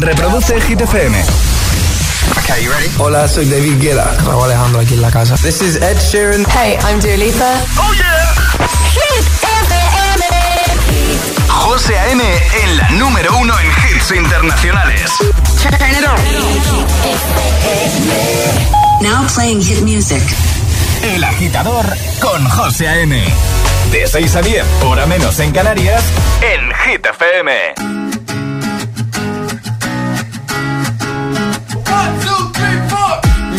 Reproduce Hit FM. Okay, you ready? Hola, soy David Guetta. Raúl Alejandro aquí en la casa. This is Ed Sheeran. Hey, I'm Dua Lipa. ¡Oh, yeah! Hit FM. José A.M. en la número uno en hits internacionales. Turn it on. Now playing hit music. El agitador con José A.M. De 6 a 10, hora menos en Canarias, en Hit FM.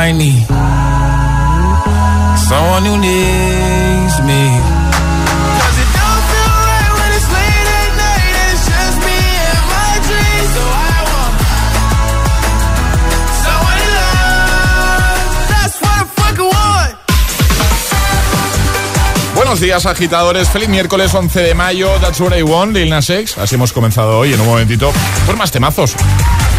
I need someone who needs me. 'Cause it don't feel right when it's late at night and it's just me and my dreams. So I want someone to love. That's what I fucking want. Buenos días, agitadores. Feliz miércoles 11 de mayo. That's what I want, Lil Nas X. Así hemos comenzado hoy en un momentito. Pues más temazos.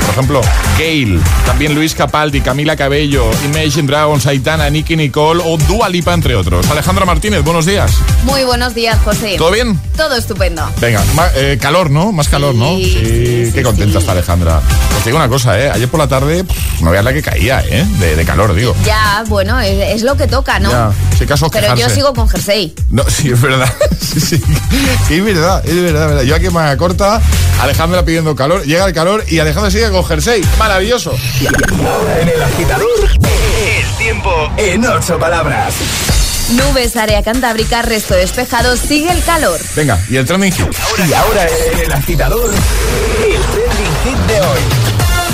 Por ejemplo, Gale, también Luis Capaldi, Camila Cabello, Imagine Dragons, Aitana, Nicky Nicole o Dua Lipa, entre otros. Alejandra Martínez, buenos días. Muy buenos días, José. ¿Todo bien? Todo estupendo. Venga, ma- eh, calor, ¿no? Más calor, ¿no? Sí, sí, sí, qué contenta sí. está Alejandra. Os digo una cosa, ¿eh? Ayer por la tarde, pff, no veas la que caía, ¿eh? De, de calor, digo. Ya, bueno, es, es lo que toca, ¿no? Ya, si caso Pero yo sigo con jersey. No, sí, es verdad. Sí, sí. Es verdad, es verdad, es verdad. Yo aquí manga corta, Alejandra pidiendo calor, llega el calor y Alejandra sigue con jersey. Maravilloso. Ahora en el agitador, el tiempo en ocho palabras. Nubes, área cantábrica, resto despejado, sigue el calor. Venga, y el trending hit. Y ahora el agitador, el trending hit de hoy.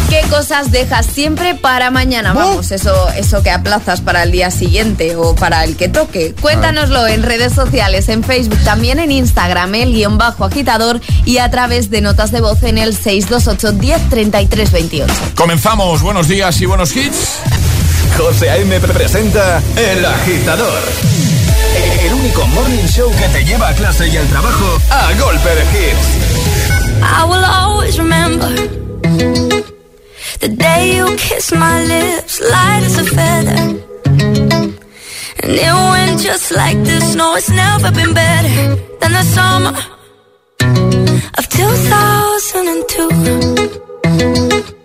¿Qué cosas dejas siempre para mañana? Vamos, eso, eso que aplazas para el día siguiente o para el que toque. Cuéntanoslo en redes sociales, en Facebook, también en Instagram, el guion bajo agitador y a través de notas de voz en el 628 10 33 28. Comenzamos. Buenos días y buenos hits. José A.M. presenta El Agitador. El único morning show que te lleva a clase y al trabajo a golpe de hits. I will always remember the day you kissed my lips, light as a feather. And it went just like this. No, it's never been better than the summer of 2002.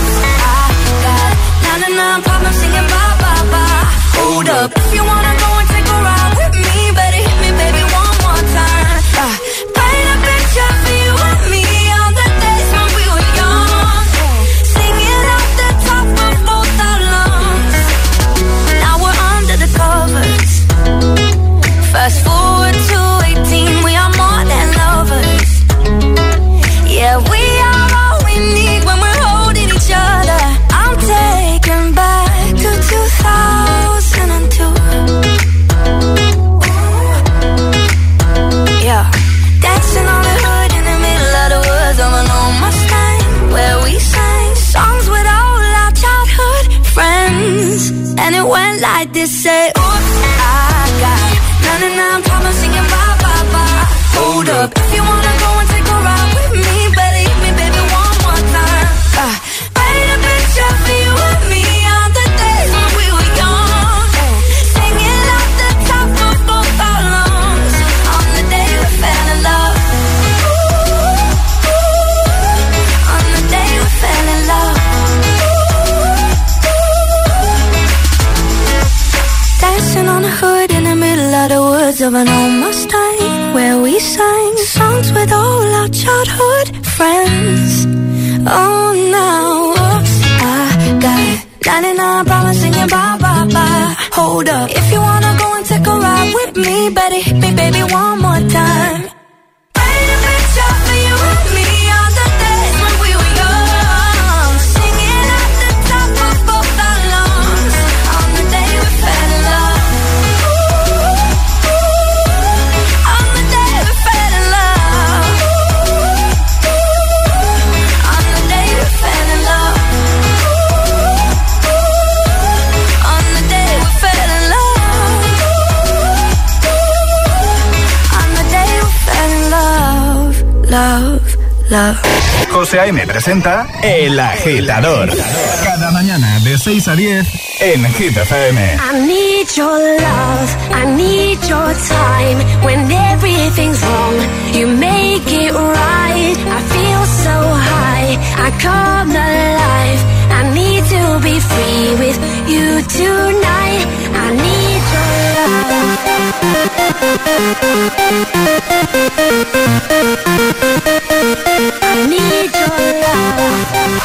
José A.M. presenta El Agitador. Cada mañana de 6 a 10 en Hit FM. I need your love, I need your time. When everything's wrong, you make it right. I feel so high, I come alive. I need to be free with you tonight. I need your love.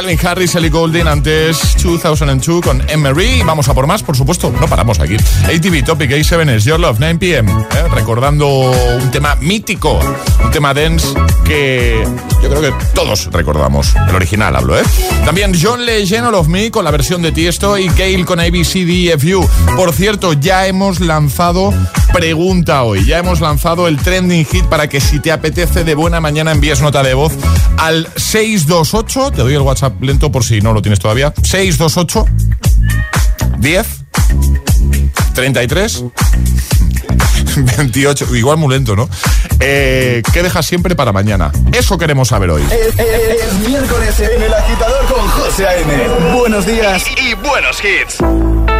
Calvin Harris, Ellie Goulding, antes 2002 con Emery. Vamos a por más, por supuesto, no paramos aquí. ATV Topic A7 es Your Love, 9 pm. ¿eh? Recordando un tema mítico, un tema dance que yo creo que todos recordamos. El original hablo, ¿eh? También John Legend All of Me con la versión de Tiesto y Kale con ABCDFU. Por cierto, ya hemos lanzado pregunta hoy. Ya hemos lanzado el trending hit para que si te apetece de buena mañana envíes nota de voz al 628. Te doy el WhatsApp lento por si no lo tienes todavía. 628 10 33 28, igual muy lento, ¿no? Eh, ¿Qué dejas siempre para mañana? Eso queremos saber hoy. Es, miércoles en el agitador con José A.M. Buenos días y buenos hits.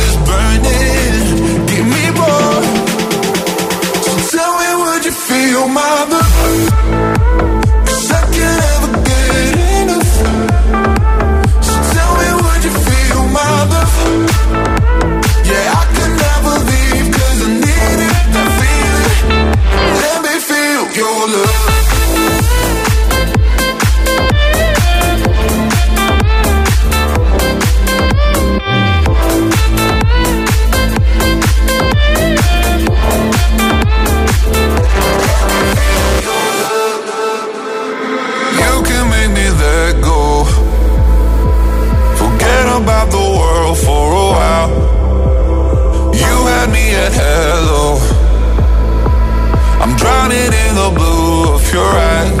feel my love? the blue of your eyes.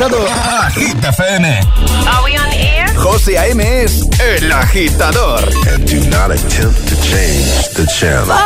Estás conectado a Hit FM. Are we on air? José A.M. es el agitador. And do not attempt to change the channel.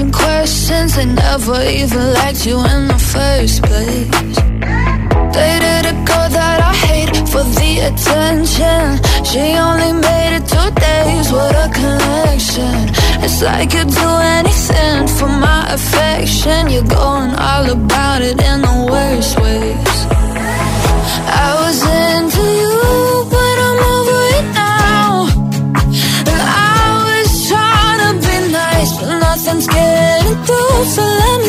Asking questions. They never even liked you in the first place. Dated a girl that I hate for the attention. She only made it two days, what a connection. It's like you'd do anything for my affection. You're going all about it in the worst ways. I was into you, but I'm over it now. And I was trying to be nice, but nothing's getting. So let me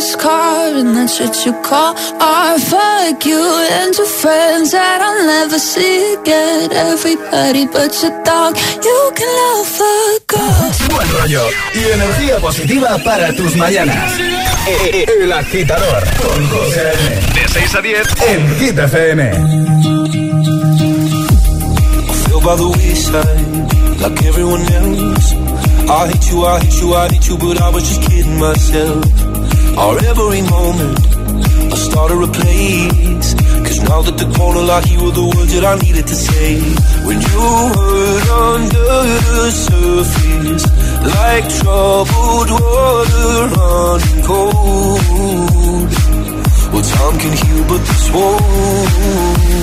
car and that's what you call art. Fuck you and your friends that I'll never see again. Everybody but your dog, you can love. Buen rollo y energía positiva para tus mañanas. E- e- El agitador con José. De 6 a 10 en Hit FM. feel by the wayside like everyone else. I hate you, I hate you, I hate you, but I was just kidding myself. Our every moment, I started to place. Cause now that the corner like you were the words that I needed to say. When you hurt under the surface, like troubled water running cold. Well, time can heal, but this won't.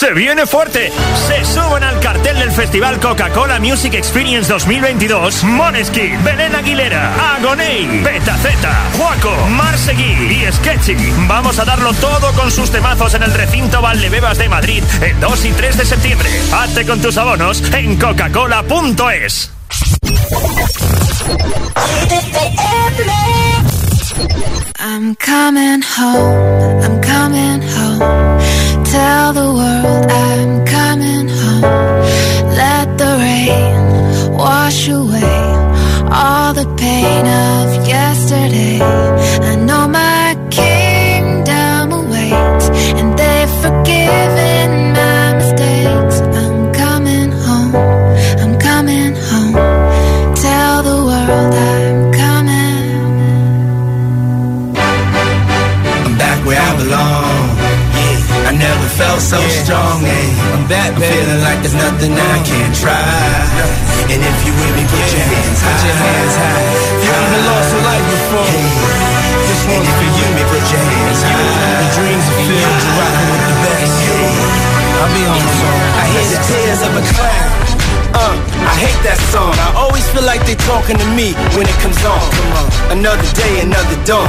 Se viene fuerte. Se suben al cartel del Festival Coca-Cola Music Experience 2022 Moneski, Belén Aguilera, Agoney, Betaceta, Juaco, Marsegui y Sketchy. Vamos a darlo todo con sus temazos en el recinto Valdebebas de Madrid el 2 y 3 de septiembre. Hazte con tus abonos en coca-cola.es. Tell the world I'm coming home. Let the rain wash away all the pain of yesterday. So strong. Yeah. I'm back, I'm feeling like there's nothing I can't try. And if you with me, put your hands high. Put your hands high. You haven't lost a life before. This one's for you. Me, put your hands high. The dreams are filled. You're rocking with the best. I'll be on the song. I hear the tears of a clown. Uh, I hate that song. I always feel like they're talking to me when it comes on. Come on. Another day, another dawn.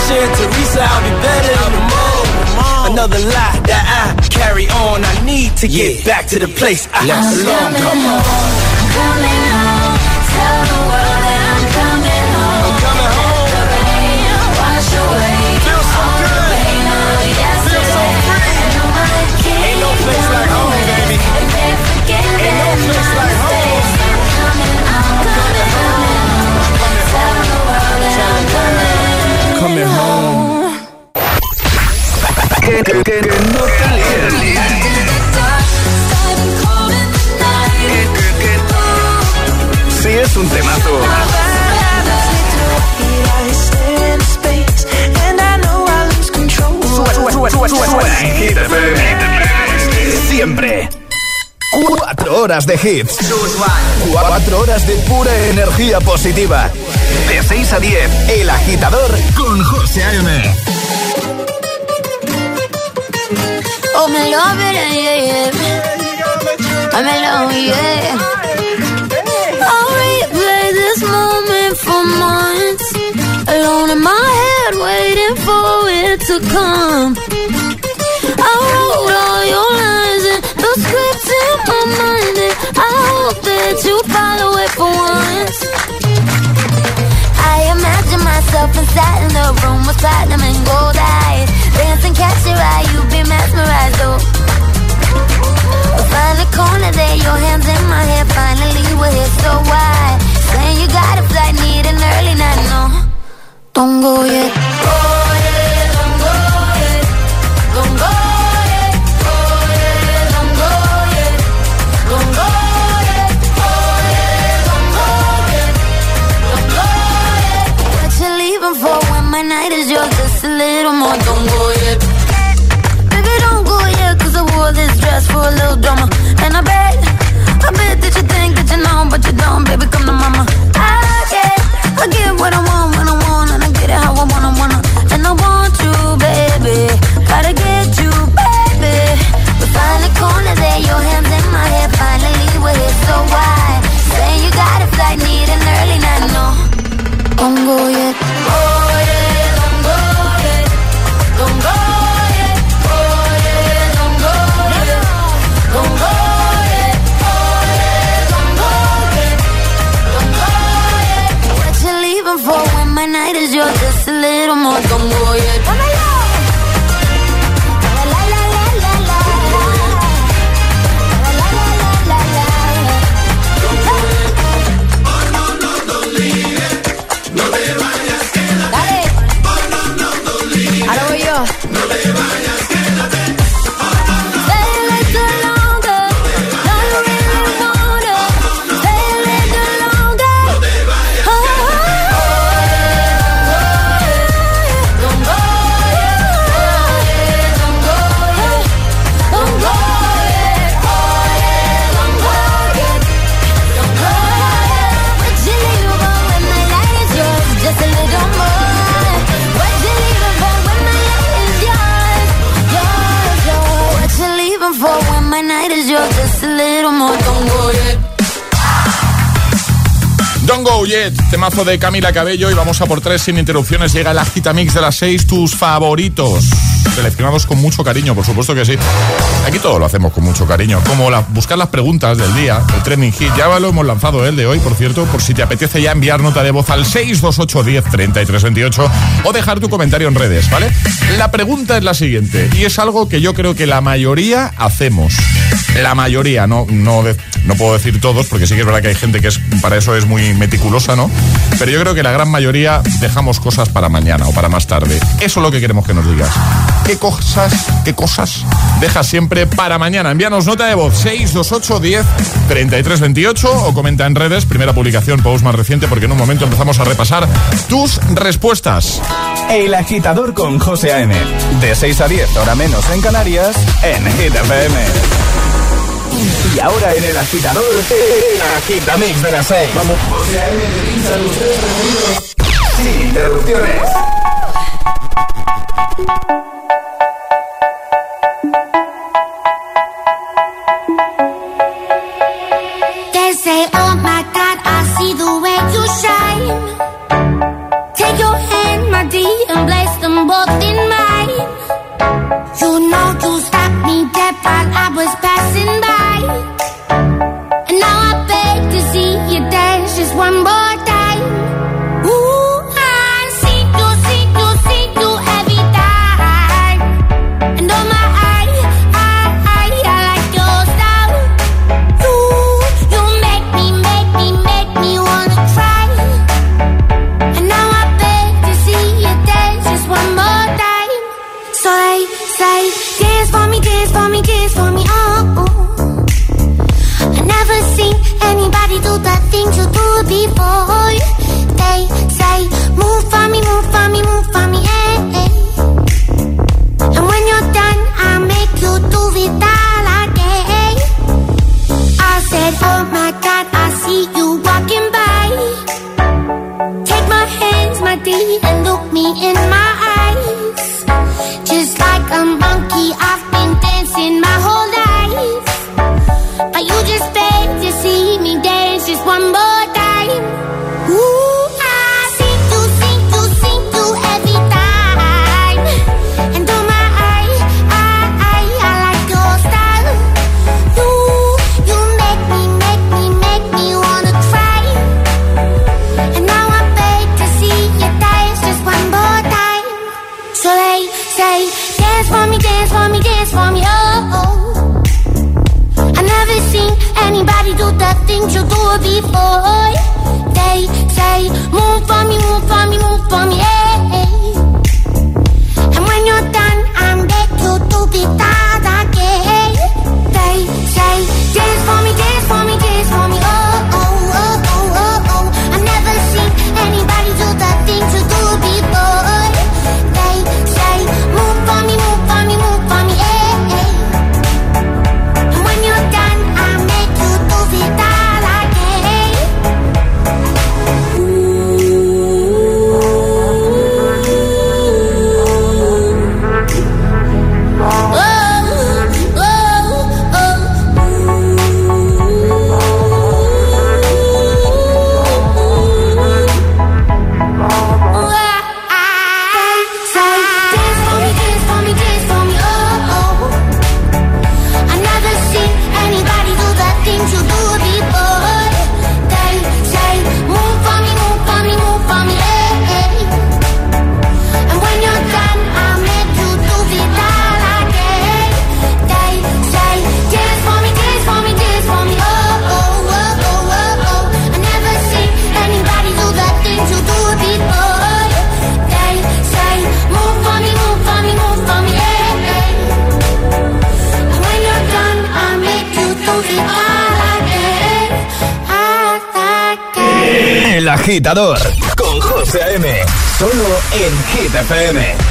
and Teresa I'll be better in the morning. Another lie that I carry on. I need to get back to the place I belong. Come on. Coming home, Que, que- que- no te. Si es un temazo. Siempre. Cuatro horas de hits. Cuatro horas de pura energía positiva. De 6 a 10, El Agitador con José A.M. Oh, me love it, yeah, yeah. I'm in love, yeah. I'll replay this moment for months. Alone in my head, waiting for it to come. I wrote all your lines and the scripts in my mind, and I hope that you follow it for once. I imagine myself inside in the room with platinum and gold eyes. Dancing, catch your eye, you be mesmerized, oh. Find a corner there, your hands in my hair. Finally, we're here, so why? Saying you got a flight, need an early night, no. Don't go yet. Go de Camila Cabello y vamos a por tres sin interrupciones. Llega el Agitamix de las seis, tus favoritos seleccionados con mucho cariño, por supuesto que sí. Aquí todo lo hacemos con mucho cariño, como la, buscar las preguntas del día, el trending hit. Ya lo hemos lanzado el de hoy, por cierto, por si te apetece ya enviar nota de voz al 628 10 33 o dejar tu comentario en redes, ¿vale? La pregunta es la siguiente, y es algo que yo creo que la mayoría hacemos. La mayoría, no, no, no puedo decir todos, porque sí que es verdad que hay gente que es, para eso es muy meticulosa, ¿no? Pero yo creo que la gran mayoría dejamos cosas para mañana o para más tarde. Eso es lo que queremos que nos digas qué cosas, qué cosas dejas siempre para mañana. Envíanos nota de voz 628 10 33 28 o comenta en redes, primera publicación, post más reciente, porque en un momento empezamos a repasar tus respuestas. El agitador con José A.M. De 6 a 10, hora menos en Canarias, en Hit Y ahora en el agitador, el agitamix de las 6. Vamos. José A.M. Sin interrupciones. anybody do the things you do before. They say, move for me, move agitador con José A.M. Solo en Hit.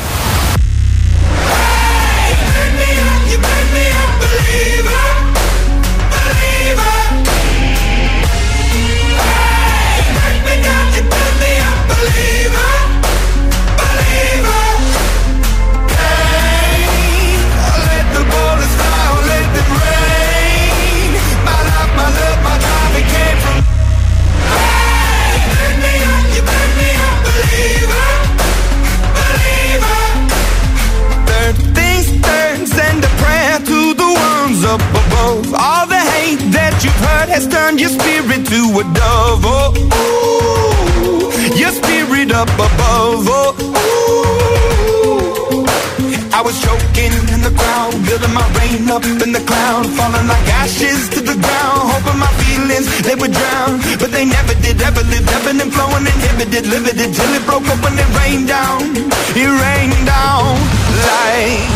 Up above. Oh, ooh. I was choking in the crowd, building my rain up in the cloud, falling like ashes to the ground, hoping my feelings they would drown, but they never did, ever lived, ebbing and flowing, inhibited, limited, till it broke up when it rained down, it rained down like.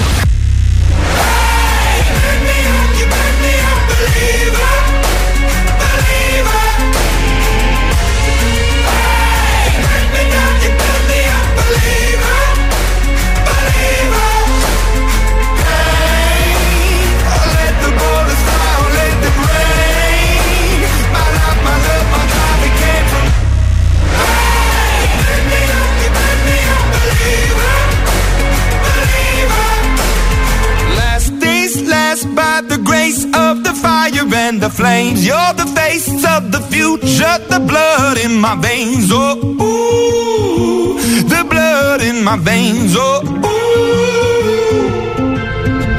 Hey, burn me up, you burn me up, believer, and the flames. You're the face of the future, the blood in my veins. Oh, ooh, the blood in my veins. Oh, ooh.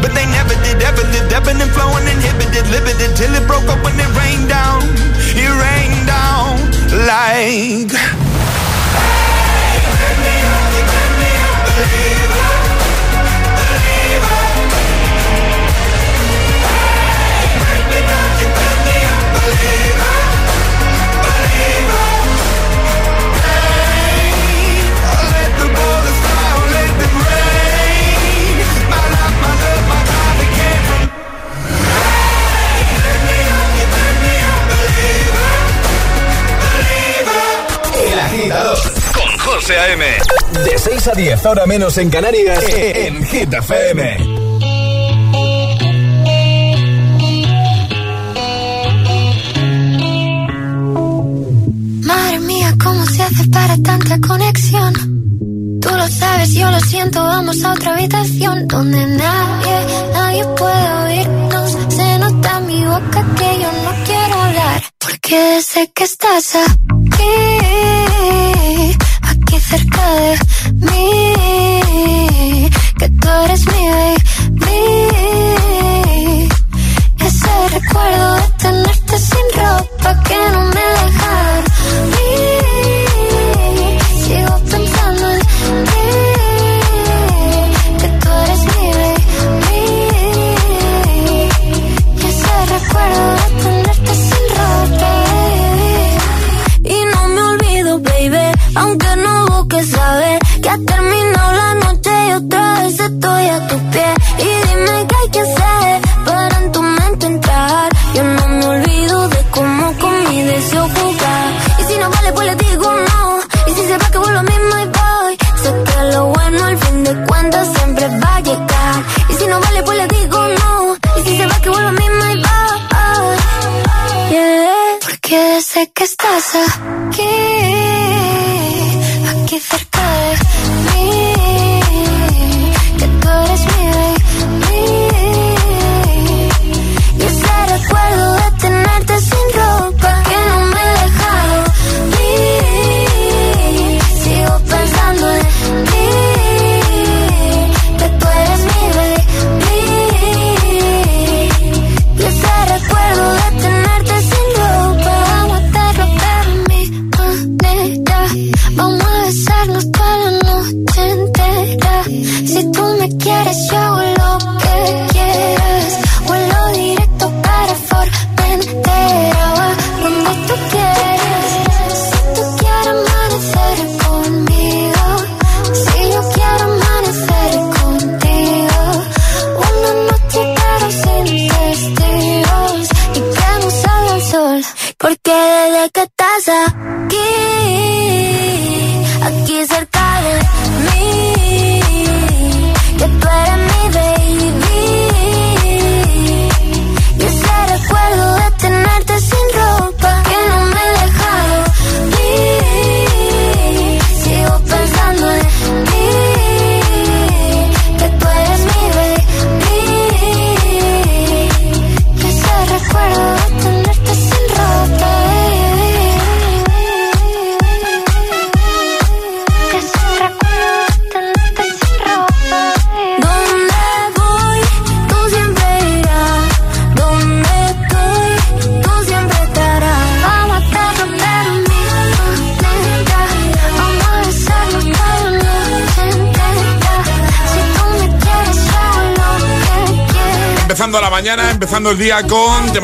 But they never did, ever lived, ebbing and flowing, inhibited, limited, till it broke up when it rained down. It rained down like. Hey, me up, me up, 6 a 10, ahora menos en Canarias, en Hit FM. Madre mía, ¿cómo se hace para tanta conexión? Tú lo sabes, yo lo siento, vamos a otra habitación donde nadie, nadie puede oírnos. Se nota en mi boca que yo no quiero hablar, porque sé que estás aquí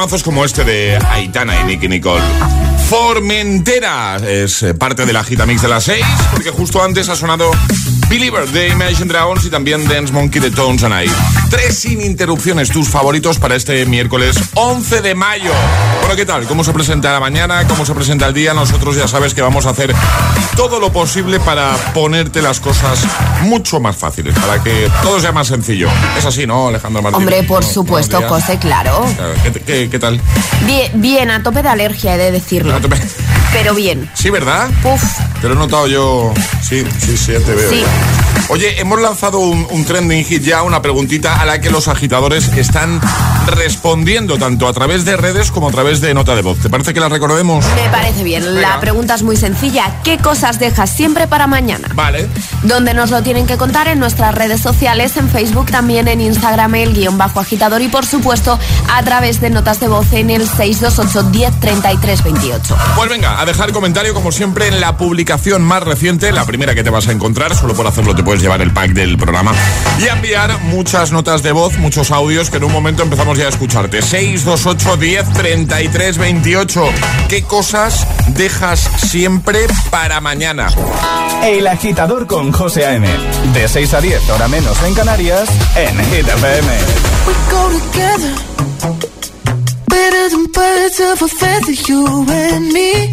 temazos como este de Aitana y Nicky Nicole. Formentera es eh, parte de la gita mix de las 6, porque justo antes ha sonado Believer de Imagine Dragons y también Dance Monkey de Tones and I. Tres sin interrupciones, tus favoritos para este miércoles 11 de mayo. Bueno, ¿qué tal? ¿Cómo se presenta la mañana? ¿Cómo se presenta el día? Nosotros ya sabes que vamos a hacer todo lo posible para ponerte las cosas mucho más fáciles, para que todo sea más sencillo. Es así, ¿no, Alejandro Martínez? Hombre, por supuesto. José, claro. Claro, ¿Qué, qué, qué tal? Bien, bien, a tope de alergia, he de decirlo. A tope. Pero bien. Sí, ¿verdad? Uf, Te lo he notado yo. Sí, sí, sí, ya te veo. Sí. Oye, hemos lanzado un, un trending hit ya, una preguntita a la que los agitadores están respondiendo tanto a través de redes como a través de nota de voz. ¿Te parece que la recordemos? me parece bien. Venga. La pregunta es muy sencilla. ¿Qué cosas dejas siempre para mañana? Vale. Donde nos lo tienen que contar en nuestras redes sociales, en Facebook, también en Instagram, el guion bajo agitador y por supuesto a través de notas de voz en el 628 10 33 28. Pues venga, a dejar comentario como siempre en la publicación más reciente, la primera que te vas a encontrar, solo por hacerlo te puedes llevar el pack del programa y a enviar muchas notas de voz, muchos audios que en un momento empezamos ya a escucharte. 628 10 33 28. ¿Qué cosas dejas siempre para mañana? El agitador con José A.M. De 6 a 10, hora menos en Canarias, en Hit FM. We go together better than birds of a feather, you and me.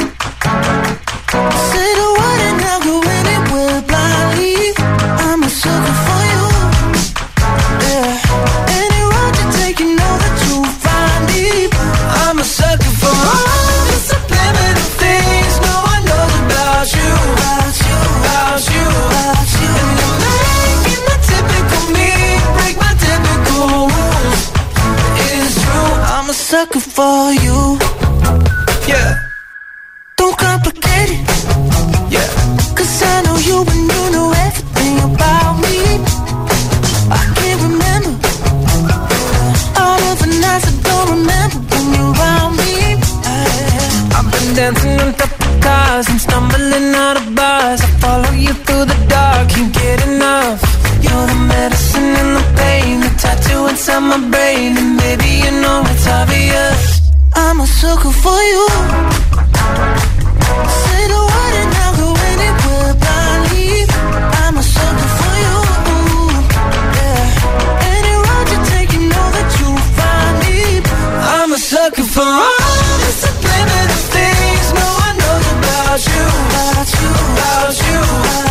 Can't get enough. You're the medicine and the pain, the tattoo inside my brain, and baby you know it's obvious. I'm a sucker for you. Say the word and I'll go anywhere blindly. I'm a sucker for you. Yeah. Any road you take, you know that you'll find me. I'm a sucker for all the subliminal things no one knows about you. About you, about you, about you.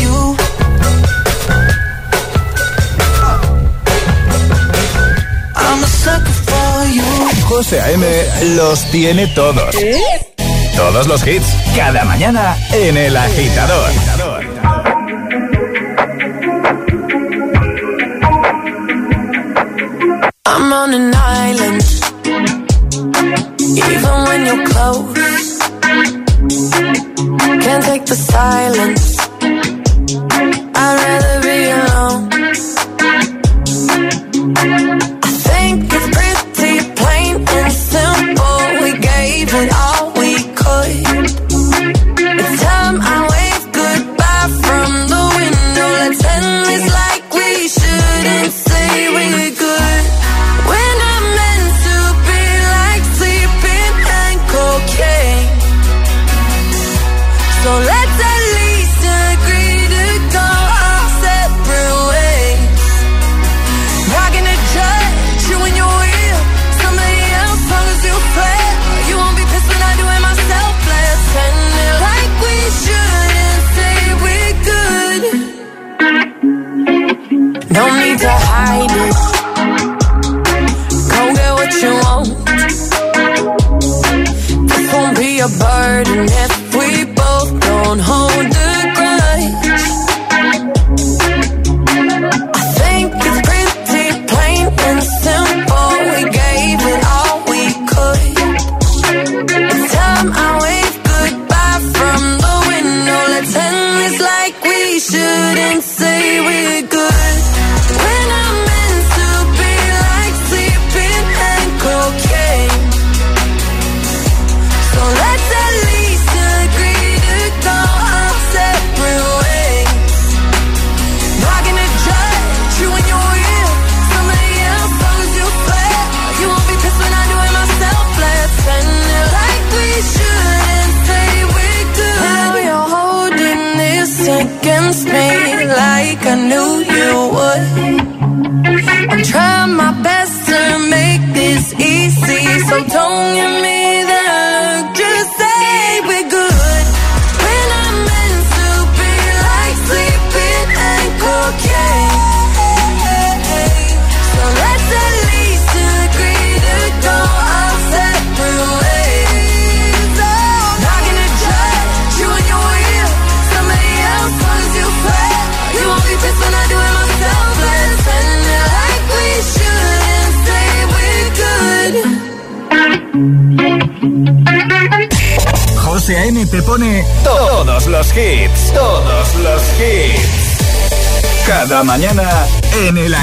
José A.M. los tiene todos. Todos los hits, cada mañana en El Agitador. I'm on an island.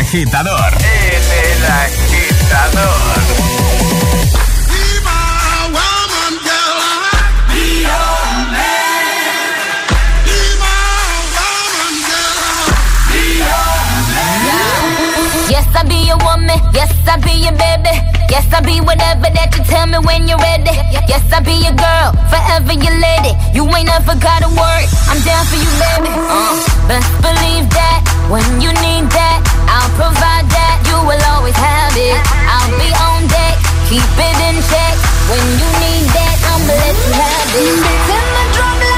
agitador. Es el agitador. Yes, I be your woman. Yes, I be your baby. Yes, I be whatever that you tell me when you're ready. Yes, I be your girl, forever your lady. You ain't never gotta worry. I'm down for you, baby. Uh, best believe that when you need that. I'll provide that, you will always have it. I'll be on deck, keep it in check. When you need that, I'ma let you have it. It's in the drum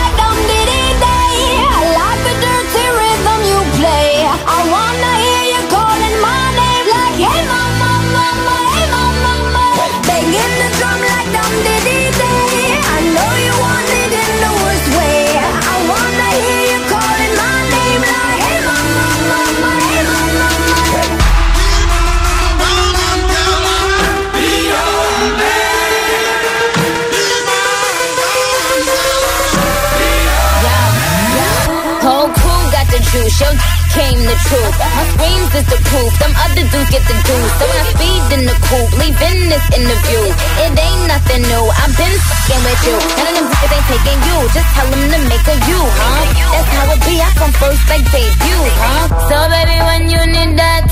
Your came the truth. My screams is the proof. Them other dudes get the juice. So I speed in the coupe, leaving this interview. It ain't nothing new. I've been fucking with you. None of them bitches ain't taking you. Just tell them to make a you, huh? That's how it be. I come first like debut, huh? So baby, when you need that,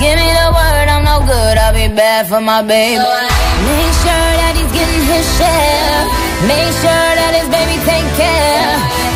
give me the word. I'm no good. I'll be bad for my baby. Make sure that he's getting his share. Make sure that his baby take care.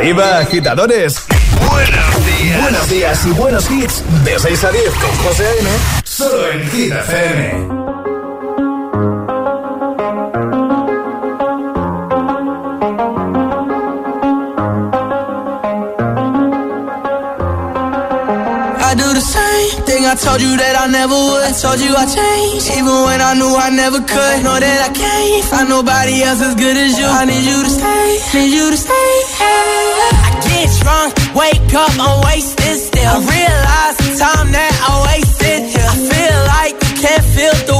Arriba, agitadores. Buenos días. Buenos días y buenos hits. De 6 a 10 con José A.M. Solo en Hit FM. I do the same thing I told you that I never would. I told you I changed, even when I knew I never could. Know that I can't find nobody else as good as you. I need you to stay, need you to stay. Get drunk, wake up, I'm wasted still. I realize the time that I wasted here. I feel like you can't feel the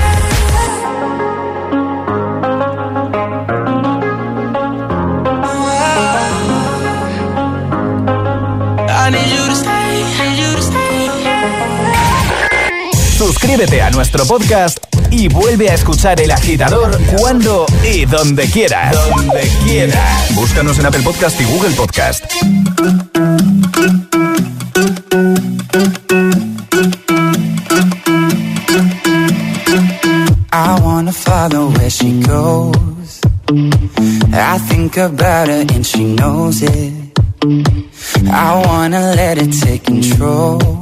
Suscríbete a nuestro podcast y vuelve a escuchar El Agitador cuando y donde quieras. Donde quieras. Búscanos en Apple Podcast y Google Podcast. I wanna follow where she goes. I think about her and she knows it. I wanna let it take control.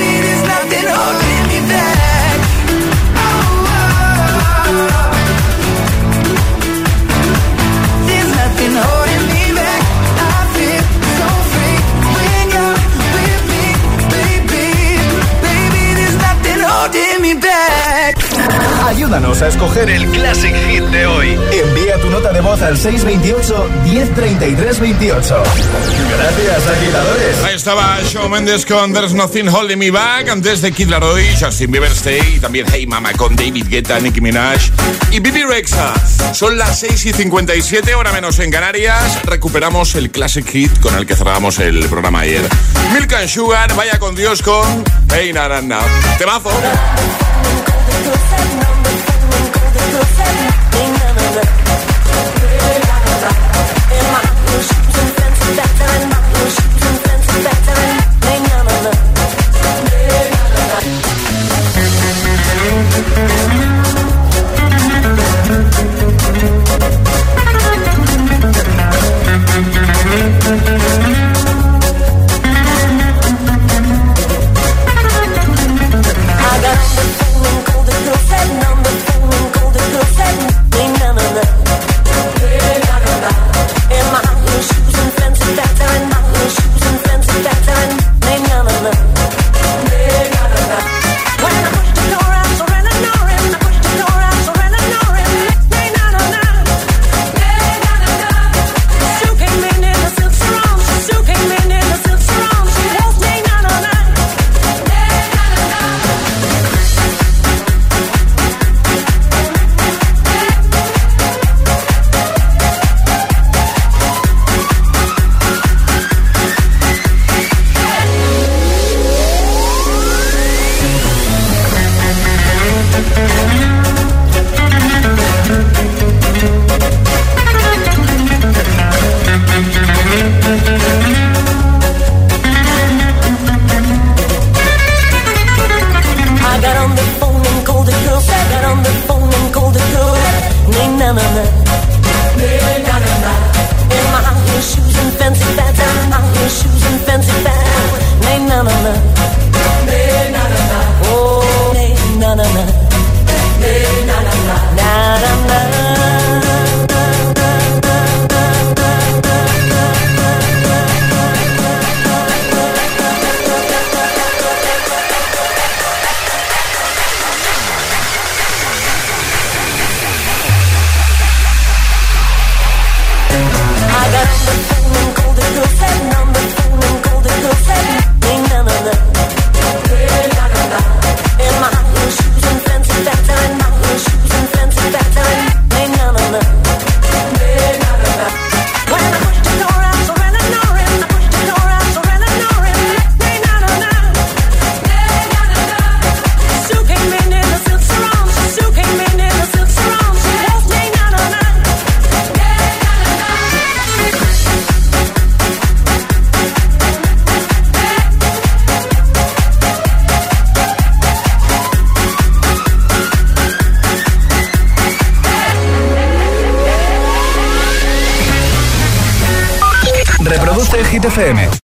Ayúdanos a escoger el Classic Hit de hoy. Envía tu nota de voz al 628 1033 28. Gracias, agitadores. Ahí estaba Shawn Mendes con There's Nothing Holding Me Back. Antes de Kid Laroi, Justin Bieber Stay. Y también Hey Mama con David Guetta, Nicki Minaj. Y Bibi Rexa. Son las 6 y 57, hora menos en Canarias. Recuperamos el Classic Hit con el que cerramos el programa ayer. Milk and Sugar, vaya con Dios con Hey Na Na Na. Temazo. I